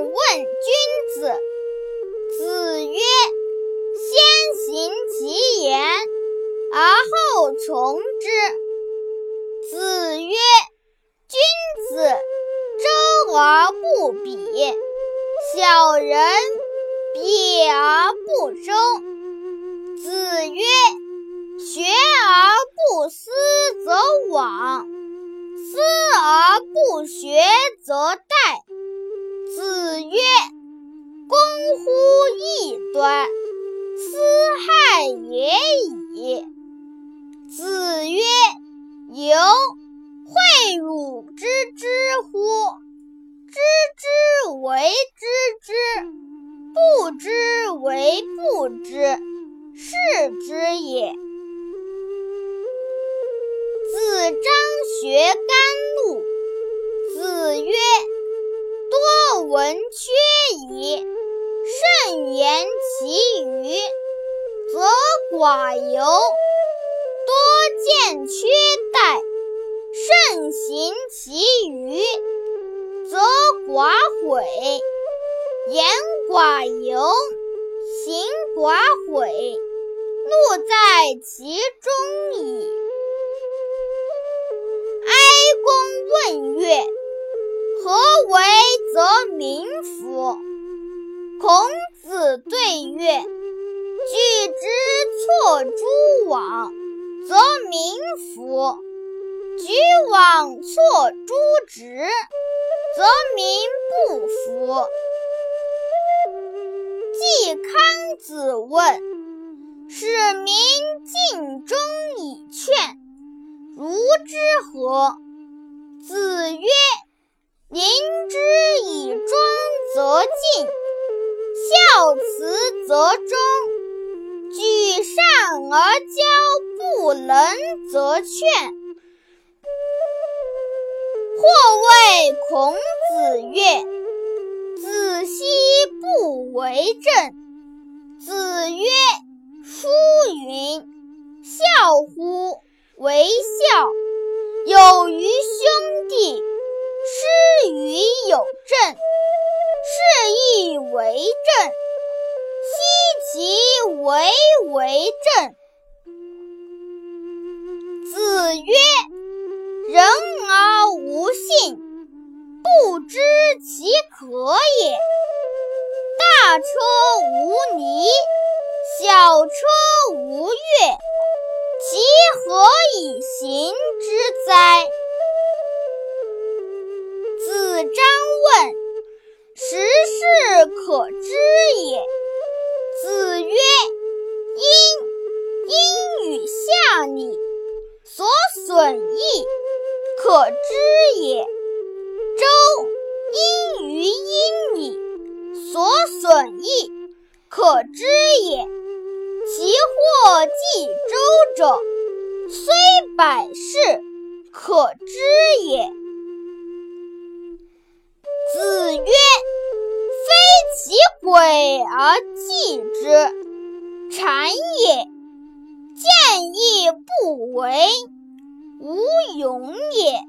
问君子。子曰：“先行其言，而后从之。”子曰：“君子周而不比，小人比而不周。”子曰：“学而不思则罔，思而不学则殆。”也已。”子曰：“由诲汝知之乎？知之为知之，不知为不知，是知也。”子张学甘露。子曰。多闻缺寡尤；多见缺殆，慎行其余，则寡悔。言寡尤，行寡悔，怒在其中矣。哀公问曰：“何为？”则民服。孔子对曰：“举之，服；举枉错诸直，则民不服。”季康子问：“使民尽忠以劝，如之何？”子曰：“临之以庄则进，孝慈则忠，而骄不能则劝。或谓孔子曰：“子奚不为政？”子曰：“书云：‘孝乎为孝，有于兄弟。’”师于有政，是亦为政。其为为政？子曰：“人而无信，不知其可也。大车无泥，小车无月，其何以行之哉？”子张问：“十事可损益，可知也。其祸继周者，虽百世，可知也。”子曰：“非其鬼而祭之，谄也；见义不为，无勇也